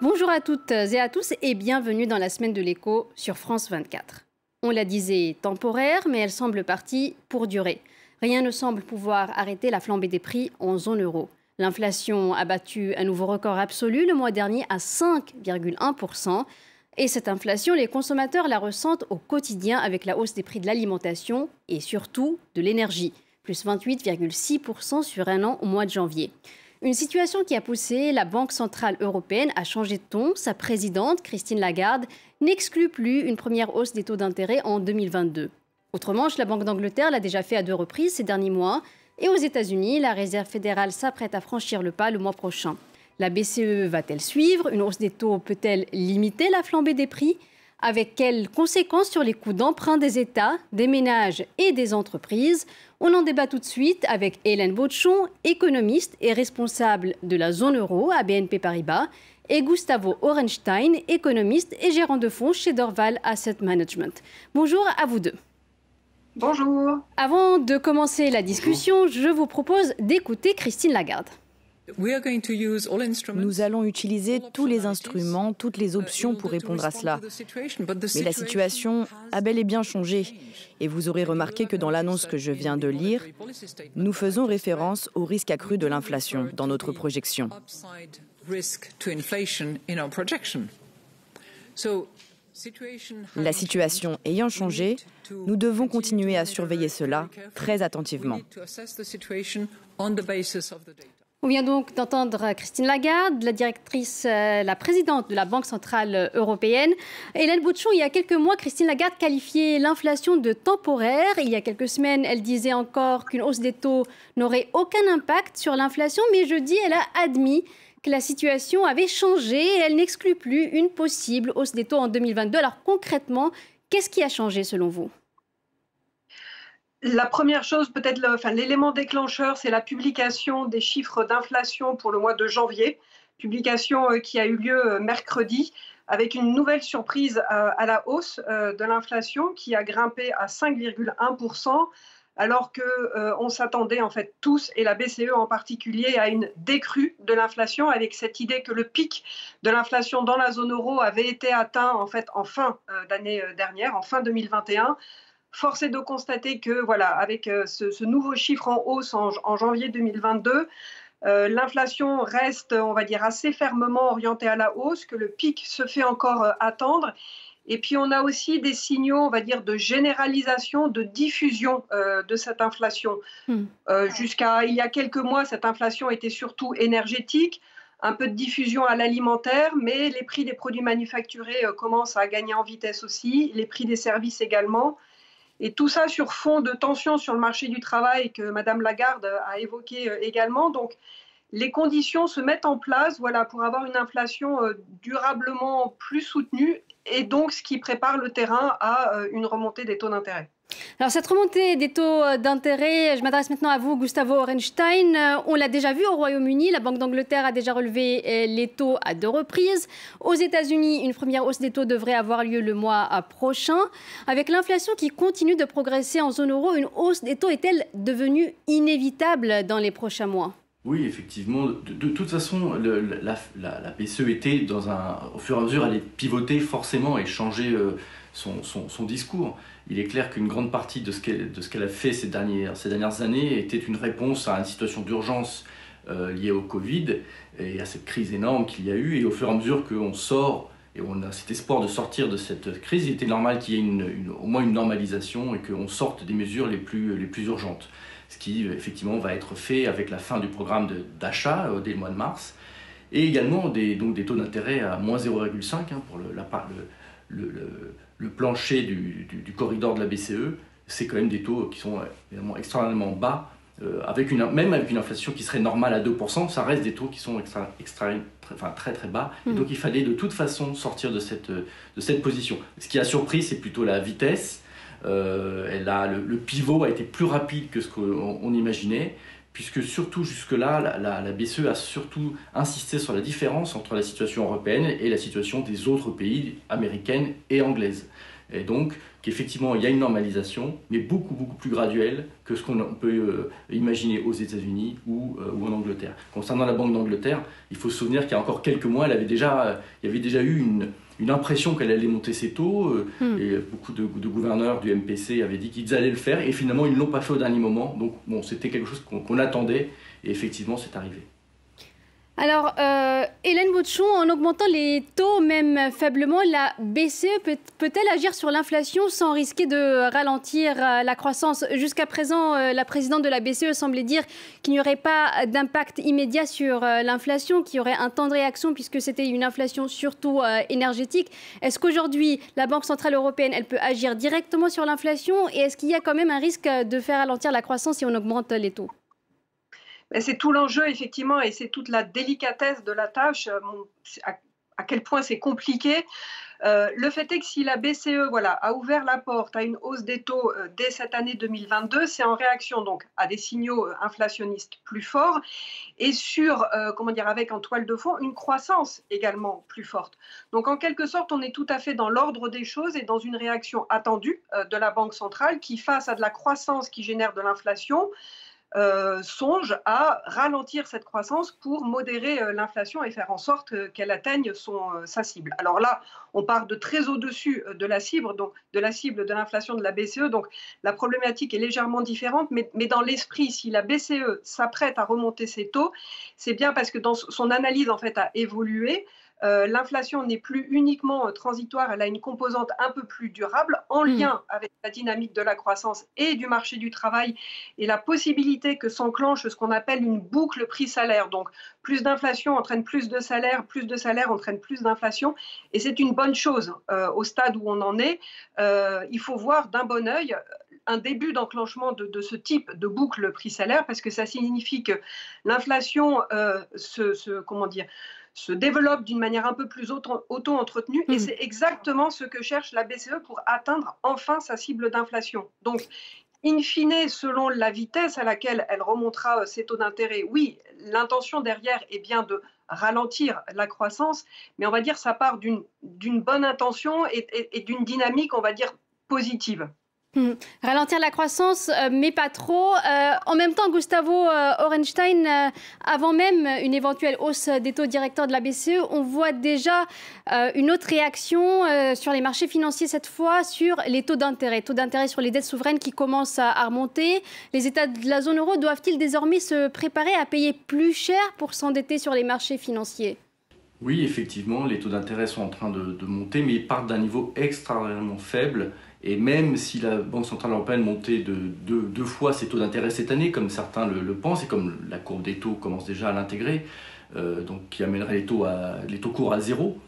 Bonjour à toutes et à tous et bienvenue dans la semaine de l'écho sur France 24. On la disait temporaire, mais elle semble partie pour durer. Rien ne semble pouvoir arrêter la flambée des prix en zone euro. L'inflation a battu un nouveau record absolu le mois dernier à 5,1%. Et cette inflation, les consommateurs la ressentent au quotidien avec la hausse des prix de l'alimentation et surtout de l'énergie, plus 28,6% sur un an au mois de janvier. Une situation qui a poussé la Banque centrale européenne à changer de ton. Sa présidente, Christine Lagarde, n'exclut plus une première hausse des taux d'intérêt en 2022. Autrement, la Banque d'Angleterre l'a déjà fait à deux reprises ces derniers mois. Et aux États-Unis, la Réserve fédérale s'apprête à franchir le pas le mois prochain. La BCE va-t-elle suivre? Une hausse des taux peut-elle limiter la flambée des prix? Avec quelles conséquences sur les coûts d'emprunt des États, des ménages et des entreprises? On en débat tout de suite avec Hélène Baudchon, économiste et responsable de la zone euro à BNP Paribas, et Gustavo Orenstein, économiste et gérant de fonds chez Dorval Asset Management. Bonjour à vous deux. Bonjour. Avant de commencer la discussion, je vous propose d'écouter Christine Lagarde. Nous allons utiliser tous les instruments, toutes les options pour répondre à cela. Mais la situation a bel et bien changé. Et vous aurez remarqué que dans l'annonce que je viens de lire, nous faisons référence au risque accru de l'inflation dans notre projection. La situation ayant changé, nous devons continuer à surveiller cela très attentivement. On vient donc d'entendre Christine Lagarde, la directrice, euh, la présidente de la Banque centrale européenne. Hélène Bouchon, il y a quelques mois, Christine Lagarde qualifiait l'inflation de temporaire. Il y a quelques semaines, elle disait encore qu'une hausse des taux n'aurait aucun impact sur l'inflation, mais jeudi, elle a admis que la situation avait changé et elle n'exclut plus une possible hausse des taux en 2022. Alors concrètement, qu'est-ce qui a changé selon vous? La première chose, peut-être l'élément déclencheur, c'est la publication des chiffres d'inflation pour le mois de janvier, publication euh, qui a eu lieu euh, mercredi, avec une nouvelle surprise euh, à la hausse de l'inflation qui a grimpé à 5,1%, alors qu'on s'attendait en fait tous, et la BCE en particulier, à une décrue de l'inflation, avec cette idée que le pic de l'inflation dans la zone euro avait été atteint en fait en fin d'année dernière, en fin 2021 Force est de constater que, voilà, avec euh, ce, nouveau chiffre en hausse en, janvier 2022, euh, l'inflation reste, on va dire, assez fermement orientée à la hausse, que le pic se fait encore euh, attendre. Et puis on a aussi des signaux, on va dire, de généralisation, de diffusion de cette inflation. Hmm. Jusqu'à il y a quelques mois, cette inflation était surtout énergétique, un peu de diffusion à l'alimentaire, mais les prix des produits manufacturés commencent à gagner en vitesse aussi, les prix des services également. Et tout ça sur fond de tensions sur le marché du travail que Madame Lagarde a évoqué euh, également. Donc, les conditions se mettent en place voilà, pour avoir une inflation euh, durablement plus soutenue et donc ce qui prépare le terrain à euh, une remontée des taux d'intérêt. Alors cette remontée des taux d'intérêt, je m'adresse maintenant à vous, Gustavo Orenstein. Euh, on l'a déjà vu au Royaume-Uni, la Banque d'Angleterre a déjà relevé euh, les taux à deux reprises. Aux États-Unis, une première hausse des taux devrait avoir lieu le mois prochain. Avec l'inflation qui continue de progresser en zone euro, une hausse des taux est-elle devenue inévitable dans les prochains mois? Oui, effectivement. De, toute façon, la, BCE était dans un. Au fur et à mesure, elle est pivotée forcément et changer euh, son, discours. Il est clair qu'une grande partie de ce qu'elle a fait ces dernières, années était une réponse à une situation d'urgence euh, liée au Covid et à cette crise énorme qu'il y a eu. Et au fur et à mesure qu'on sort et on a cet espoir de sortir de cette crise, il était normal qu'il y ait au moins une normalisation et qu'on sorte des mesures les plus, les plus urgentes. Ce qui, effectivement, va être fait avec la fin du programme d'achat euh, dès le mois de mars. Et également des, donc des taux d'intérêt à moins 0,5 hein, pour le, la, le, le, le plancher du, du, corridor de la BCE, c'est quand même des taux qui sont évidemment extrêmement bas. Euh, avec une, même avec une inflation qui serait normale à 2%, ça reste des taux qui sont extra, extra, très, enfin, très très bas. Et mm. donc il fallait de toute façon sortir de cette, de cette position. Ce qui a surpris, c'est plutôt la vitesse. Euh, elle a, le, pivot a été plus rapide que ce qu'on imaginait puisque surtout jusque-là, la, BCE a surtout insisté sur la différence entre la situation européenne et la situation des autres pays, américaines et anglaises. Et donc, qu'effectivement, il y a une normalisation, mais beaucoup, beaucoup plus graduelle que ce qu'on peut euh, imaginer aux États-Unis ou, euh, ou, en Angleterre. Concernant la Banque d'Angleterre, il faut se souvenir qu'il y a encore quelques mois, elle avait déjà, il y avait déjà eu une, une impression qu'elle allait monter ses taux, euh, hmm. et beaucoup de, de, gouverneurs du MPC avaient dit qu'ils allaient le faire, et finalement, ils ne l'ont pas fait au dernier moment. Donc, bon, c'était quelque chose qu'on attendait, et effectivement, c'est arrivé. Alors, euh, Hélène Bouchon, en augmentant les taux, même faiblement, la BCE peut-elle agir sur l'inflation sans risquer de ralentir euh, la croissance? Jusqu'à présent, euh, la présidente de la BCE semblait dire qu'il n'y aurait pas d'impact immédiat sur l'inflation, qu'il y aurait un temps de réaction puisque c'était une inflation surtout énergétique. Est-ce qu'aujourd'hui, la Banque Centrale Européenne, elle peut agir directement sur l'inflation? Et est-ce qu'il y a quand même un risque de faire ralentir la croissance si on augmente les taux? C'est tout l'enjeu, effectivement, et c'est toute la délicatesse de la tâche, euh, à, quel point c'est compliqué. Euh, le fait est que si la BCE voilà, a ouvert la porte à une hausse des taux euh, dès cette année 2022, c'est en réaction donc à des signaux inflationnistes plus forts et sur, comment dire, avec en toile de fond, une croissance également plus forte. Donc en quelque sorte, on est tout à fait dans l'ordre des choses et dans une réaction attendue de la Banque centrale qui, face à de la croissance qui génère de l'inflation, euh, songe à ralentir cette croissance pour modérer euh, l'inflation et faire en sorte euh, qu'elle atteigne son, sa cible. Alors là, on part de très au-dessus de la cible, donc de la cible de l'inflation de la BCE. Donc la problématique est légèrement différente, mais, mais dans l'esprit, si la BCE s'apprête à remonter ses taux, c'est bien parce que dans son analyse en fait a évolué. Euh, l'inflation n'est plus uniquement euh, transitoire, elle a une composante un peu plus durable en hmm. lien avec la dynamique de la croissance et du marché du travail et la possibilité que s'enclenche ce qu'on appelle une boucle prix-salaire. Donc plus d'inflation entraîne plus de salaire, plus de salaire entraîne plus d'inflation et c'est une bonne chose euh, au stade où on en est. il faut voir d'un bon œil un début d'enclenchement de, ce type de boucle prix-salaire parce que ça signifie que l'inflation se, comment dire, se développe d'une manière un peu plus auto-entretenue. Et hmm. c'est exactement ce que cherche la BCE pour atteindre enfin sa cible d'inflation. Donc, in fine, selon la vitesse à laquelle elle remontera euh, ses taux d'intérêt, oui, l'intention derrière est bien de ralentir la croissance, mais on va dire ça part d'une bonne intention et d'une dynamique, on va dire, positive. Hmm. Ralentir la croissance, euh, mais pas trop. Euh, en même temps, Gustavo euh, Orenstein, avant même une éventuelle hausse des taux directeurs de la BCE, on voit déjà une autre réaction sur les marchés financiers, cette fois sur les taux d'intérêt. Taux d'intérêt sur les dettes souveraines qui commencent à, remonter. Les États de la zone euro doivent-ils désormais se préparer à payer plus cher pour s'endetter sur les marchés financiers? Oui, effectivement, les taux d'intérêt sont en train de, de monter, mais ils partent d'un niveau extraordinairement faible. Et même si la Banque Centrale Européenne montait de deux, fois ses taux d'intérêt cette année, comme certains le, pensent, et comme la courbe des taux commence déjà à l'intégrer, euh, donc qui amènerait les taux, à, les taux courts à zéro,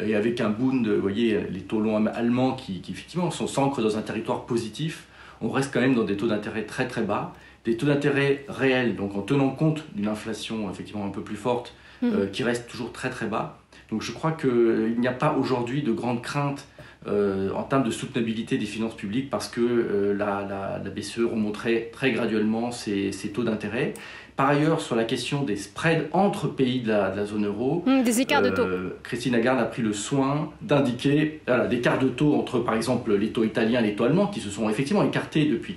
et avec un Bund, vous voyez, les taux longs allemands qui, qui effectivement s'ancrent dans un territoire positif, on reste quand même dans des taux d'intérêt très très bas, des taux d'intérêt réels, donc en tenant compte d'une inflation effectivement un peu plus forte, mmh. euh, qui reste toujours très très bas. Donc je crois qu'il n'y a pas aujourd'hui de grandes craintes euh, en termes de soutenabilité des finances publiques parce que euh, la, BCE remonterait très graduellement ses, taux d'intérêt. Par ailleurs, sur la question des spreads entre pays de la, zone euro, mmh, des écarts de taux. Euh, Christine Lagarde a pris le soin d'indiquer des écarts de taux entre, par exemple, les taux italiens et les taux allemands, qui se sont effectivement écartés depuis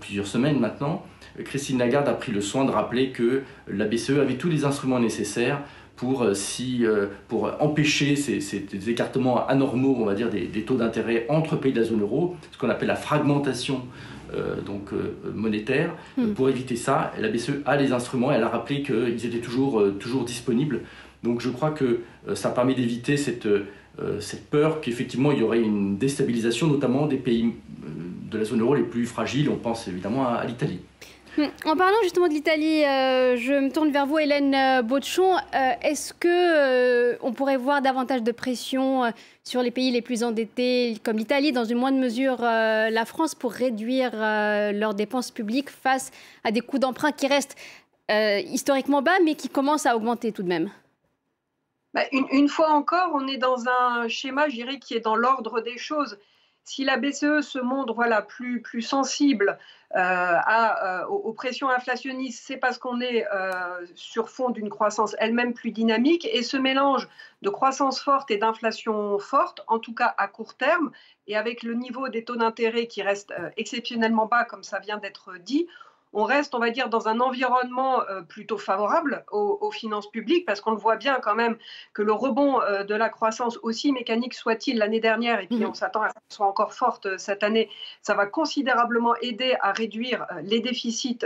plusieurs semaines maintenant. Christine Lagarde a pris le soin de rappeler que la BCE avait tous les instruments nécessaires pour, euh, si, euh, pour empêcher ces, ces, écartements anormaux, on va dire, des, taux d'intérêt entre pays de la zone euro, ce qu'on appelle la fragmentation euh, donc, monétaire. Hmm. Pour éviter ça, la BCE a les instruments, elle a rappelé qu'ils étaient toujours, toujours disponibles. Donc je crois que ça permet d'éviter cette, cette peur qu'effectivement il y aurait une déstabilisation, notamment des pays de la zone euro les plus fragiles. On pense évidemment à l'Italie. En parlant justement de l'Italie, euh, je me tourne vers vous, Hélène euh, Bauchon. Euh, est-ce que on pourrait voir davantage de pression sur les pays les plus endettés, comme l'Italie, dans une moindre mesure la France, pour réduire leurs dépenses publiques face à des coûts d'emprunt qui restent historiquement bas, mais qui commencent à augmenter tout de même? Bah, une, une, fois encore, on est dans un schéma, je dirais, qui est dans l'ordre des choses. Si la BCE se montre voilà, plus, plus sensible à, aux, pressions inflationnistes, c'est parce qu'on est sur fond d'une croissance elle-même plus dynamique et ce mélange de croissance forte et d'inflation forte, en tout cas à court terme, et avec le niveau des taux d'intérêt qui reste exceptionnellement bas, comme ça vient d'être dit, on reste, on va dire, dans un environnement euh, plutôt favorable aux, finances publiques, parce qu'on le voit bien quand même que le rebond euh, de la croissance, aussi mécanique soit-il l'année dernière, et puis mhm. on s'attend à ce qu'elle soit encore forte euh, cette année, ça va considérablement aider à réduire les déficits,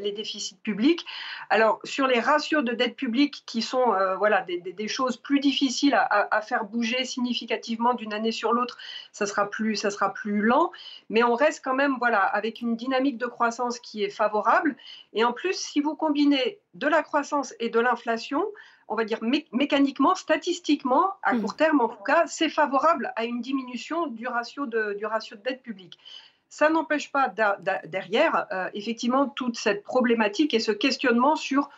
les déficits publics. Alors, sur les ratios de dette publique, qui sont voilà, des, choses plus difficiles à, faire bouger significativement d'une année sur l'autre, ça sera plus, ça sera plus lent, mais on reste quand même voilà, avec une dynamique de croissance qui est favorable favorable. Et en plus, si vous combinez de la croissance et de l'inflation, on va dire mécaniquement, statistiquement, à hmm. court terme en tout cas, c'est favorable à une diminution du ratio de, du ratio de dette publique. Ça n'empêche pas derrière, euh, effectivement, toute cette problématique et ce questionnement sur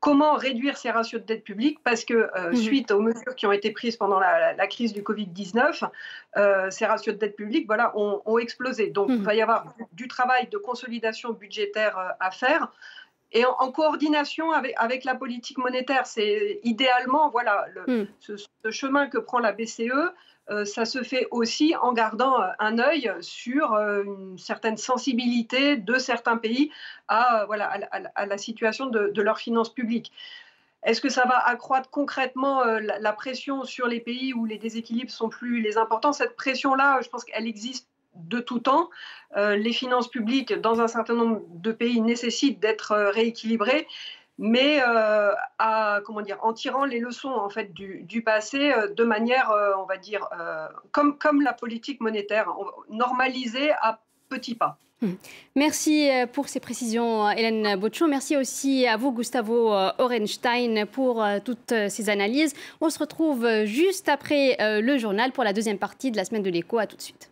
comment réduire ces ratios de dette publique parce que euh, mhm. suite aux mesures qui ont été prises pendant la, crise du Covid-19, euh, ces ratios de dette publique voilà, ont, explosé. Donc il mhm. va y avoir du, travail de consolidation budgétaire euh, à faire. Et en, coordination avec, avec, la politique monétaire, c'est idéalement voilà, le, mhm. ce, ce, chemin que prend la BCE, ça se fait aussi en gardant euh, un œil sur euh, une certaine sensibilité de certains pays à, voilà, à, la situation de, leurs finances publiques. Est-ce que ça va accroître concrètement la, pression sur les pays où les déséquilibres sont plus les importants? Cette pression-là, je pense qu'elle existe de tout temps. les finances publiques, dans un certain nombre de pays, nécessitent d'être rééquilibrées mais euh, à, comment dire, en tirant les leçons en fait du, passé euh, de manière, euh, on va dire, comme, comme la politique monétaire, normalisée à petits pas. Hmm. Merci pour ces précisions, Hélène Bocho. Merci aussi à vous, Gustavo Orenstein, pour toutes ces analyses. On se retrouve juste après le journal pour la deuxième partie de la semaine de l'écho. À tout de suite.